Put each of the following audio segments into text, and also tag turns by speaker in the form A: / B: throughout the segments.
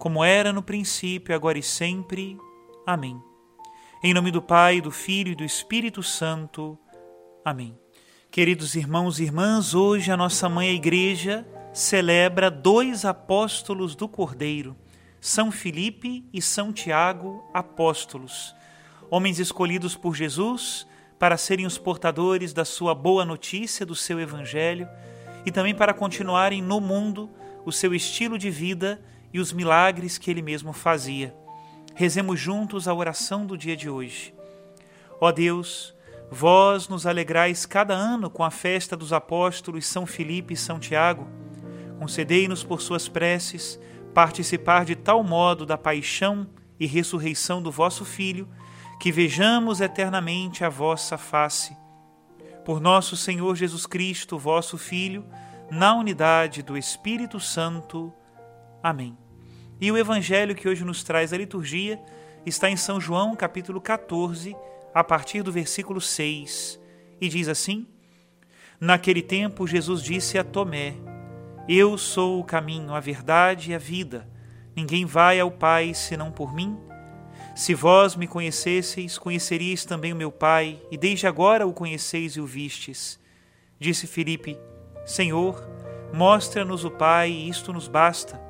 A: como era no princípio, agora e sempre. Amém. Em nome do Pai, do Filho e do Espírito Santo. Amém. Queridos irmãos e irmãs, hoje a nossa mãe a Igreja celebra dois apóstolos do Cordeiro, São Filipe e São Tiago, apóstolos, homens escolhidos por Jesus para serem os portadores da sua boa notícia, do seu evangelho e também para continuarem no mundo o seu estilo de vida e os milagres que ele mesmo fazia. Rezemos juntos a oração do dia de hoje. Ó Deus, vós nos alegrais cada ano com a festa dos apóstolos São Filipe e São Tiago. Concedei-nos por suas preces participar de tal modo da paixão e ressurreição do vosso Filho, que vejamos eternamente a vossa face. Por nosso Senhor Jesus Cristo, vosso Filho, na unidade do Espírito Santo. Amém. E o evangelho que hoje nos traz a liturgia está em São João, capítulo 14, a partir do versículo 6, e diz assim: Naquele tempo Jesus disse a Tomé: Eu sou o caminho, a verdade e a vida. Ninguém vai ao Pai senão por mim. Se vós me conhecesseis, conheceríeis também o meu Pai, e desde agora o conheceis e o vistes. Disse Filipe: Senhor, mostra-nos o Pai, e isto nos basta.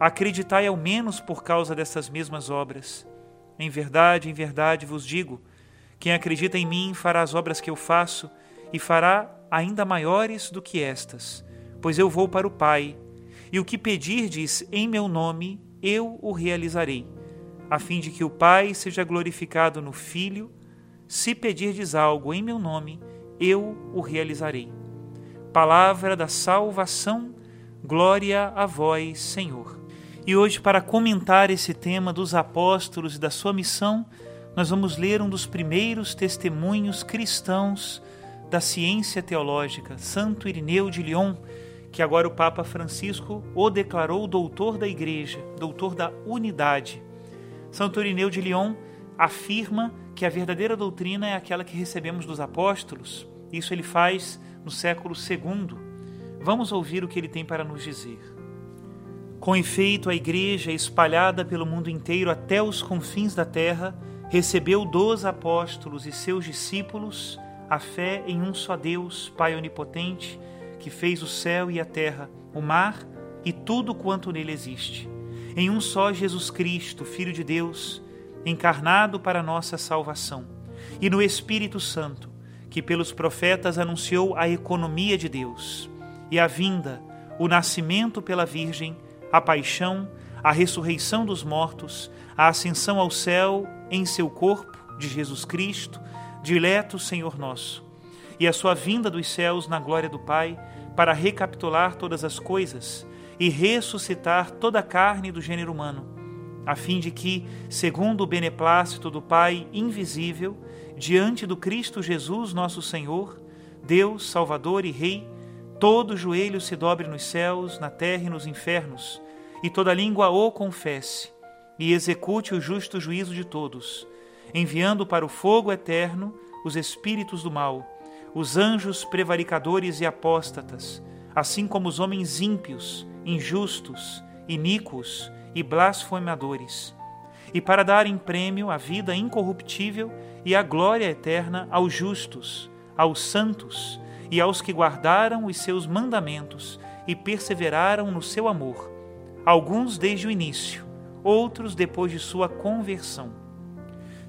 A: Acreditai ao menos por causa dessas mesmas obras. Em verdade, em verdade vos digo: quem acredita em mim fará as obras que eu faço e fará ainda maiores do que estas, pois eu vou para o Pai, e o que pedirdes em meu nome, eu o realizarei, a fim de que o Pai seja glorificado no Filho. Se pedirdes algo em meu nome, eu o realizarei. Palavra da salvação, glória a vós, Senhor. E hoje, para comentar esse tema dos apóstolos e da sua missão, nós vamos ler um dos primeiros testemunhos cristãos da ciência teológica, Santo Irineu de Lyon, que agora o Papa Francisco o declarou doutor da Igreja, doutor da unidade. Santo Irineu de Lyon afirma que a verdadeira doutrina é aquela que recebemos dos apóstolos. Isso ele faz no século II. Vamos ouvir o que ele tem para nos dizer. Com efeito, a Igreja, espalhada pelo mundo inteiro até os confins da terra, recebeu dos apóstolos e seus discípulos a fé em um só Deus, Pai onipotente, que fez o céu e a terra, o mar e tudo quanto nele existe. Em um só Jesus Cristo, Filho de Deus, encarnado para nossa salvação, e no Espírito Santo, que pelos profetas anunciou a economia de Deus, e a vinda, o nascimento pela Virgem, a paixão, a ressurreição dos mortos, a ascensão ao céu em seu corpo de Jesus Cristo, dileto Senhor nosso, e a sua vinda dos céus na glória do Pai, para recapitular todas as coisas e ressuscitar toda a carne do gênero humano, a fim de que, segundo o beneplácito do Pai invisível, diante do Cristo Jesus, nosso Senhor, Deus, Salvador e Rei, todo joelho se dobre nos céus, na terra e nos infernos, e toda língua o confesse. e execute o justo juízo de todos, enviando para o fogo eterno os espíritos do mal, os anjos prevaricadores e apóstatas, assim como os homens ímpios, injustos, iníquos e blasfemadores, e para dar em prêmio a vida incorruptível e a glória eterna aos justos, aos santos e aos que guardaram os seus mandamentos e perseveraram no seu amor, alguns desde o início, outros depois de sua conversão.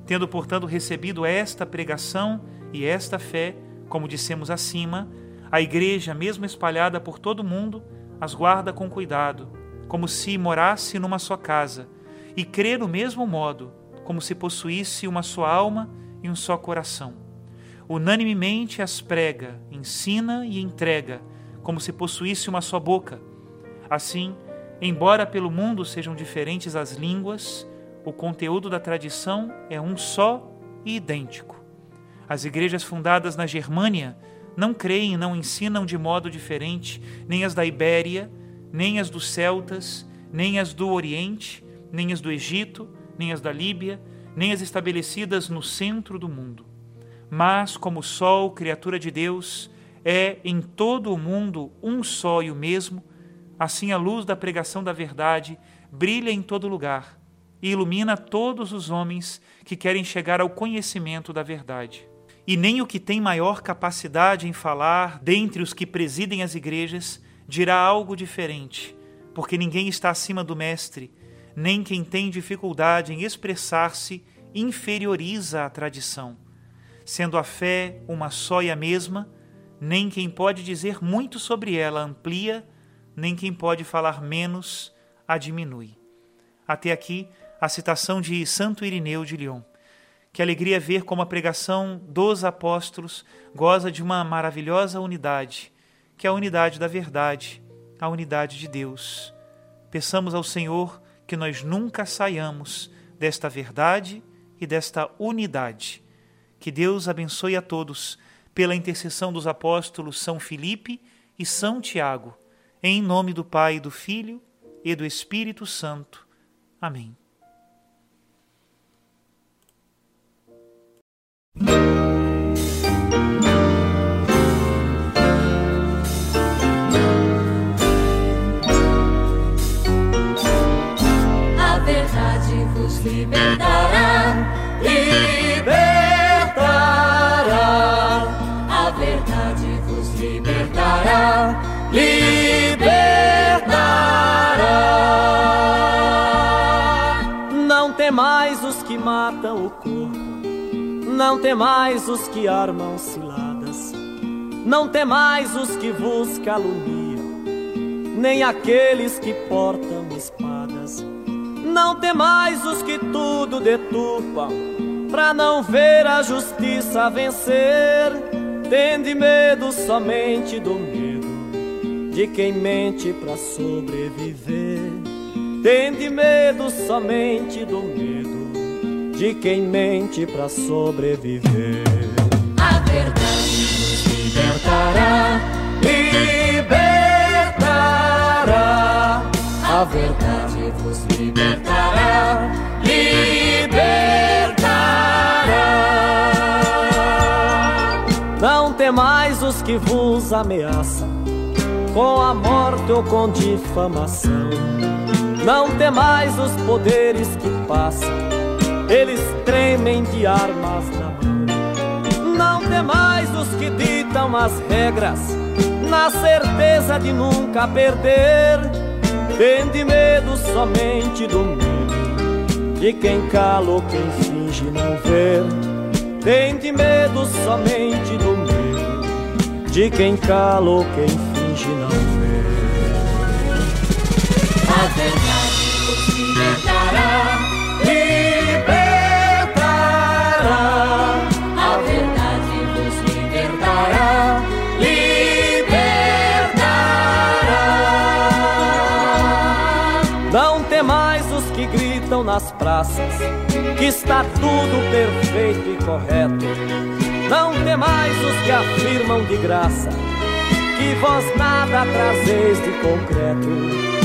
A: Tendo, portanto, recebido esta pregação e esta fé, como dissemos acima, a Igreja, mesmo espalhada por todo o mundo, as guarda com cuidado, como se morasse numa só casa, e crê no mesmo modo, como se possuísse uma só alma e um só coração. Unanimemente as prega, ensina e entrega, como se possuísse uma só boca. Assim, embora pelo mundo sejam diferentes as línguas, o conteúdo da tradição é um só e idêntico. As igrejas fundadas na Germânia não creem e não ensinam de modo diferente nem as da Ibéria, nem as dos celtas, nem as do Oriente, nem as do Egito, nem as da Líbia, nem as estabelecidas no centro do mundo. Mas, como o Sol, criatura de Deus, é em todo o mundo um só e o mesmo, assim a luz da pregação da verdade brilha em todo lugar e ilumina todos os homens que querem chegar ao conhecimento da verdade. E nem o que tem maior capacidade em falar dentre os que presidem as igrejas dirá algo diferente, porque ninguém está acima do Mestre, nem quem tem dificuldade em expressar-se inferioriza a tradição. Sendo a fé uma só e a mesma, nem quem pode dizer muito sobre ela amplia, nem quem pode falar menos a diminui. Até aqui a citação de Santo Irineu de Lyon. Que alegria ver como a pregação dos apóstolos goza de uma maravilhosa unidade, que é a unidade da verdade, a unidade de Deus. Peçamos ao Senhor que nós nunca saiamos desta verdade e desta unidade. Que Deus abençoe a todos pela intercessão dos apóstolos São Filipe e São Tiago, em nome do Pai, do Filho e do Espírito Santo. Amém.
B: Não tem mais os que matam o corpo, não tem mais os que armam ciladas, não tem mais os que vos caluniam, nem aqueles que portam espadas, não tem mais os que tudo deturpam, pra não ver a justiça vencer. Tende medo somente do medo de quem mente pra sobreviver. Tende medo somente do medo de quem mente pra sobreviver.
C: A verdade vos libertará,
B: Libertará
C: a verdade vos libertará,
B: libertará. Não tem mais os que vos ameaçam com a morte ou com difamação. Não tem mais os poderes que passam, eles tremem de armas na mão. Não tem mais os que ditam as regras, na certeza de nunca perder. Tende medo somente do medo de quem cala ou quem finge não ver. Tende medo somente do medo de quem cala ou quem finge
C: a verdade vos libertará,
B: Libertará,
C: a verdade vos libertará, libertará.
B: Não tem mais os que gritam nas praças que está tudo perfeito e correto. Não tem mais os que afirmam de graça que vós nada trazeis de concreto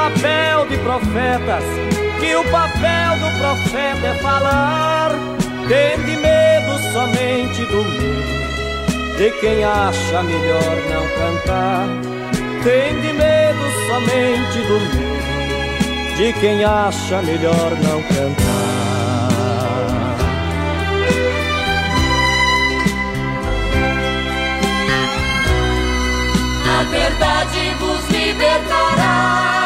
B: papel de profetas, que o papel do profeta é falar. Tende medo somente do medo, de quem acha melhor não cantar. Tende medo somente do medo, de quem acha melhor não cantar. A verdade vos libertará.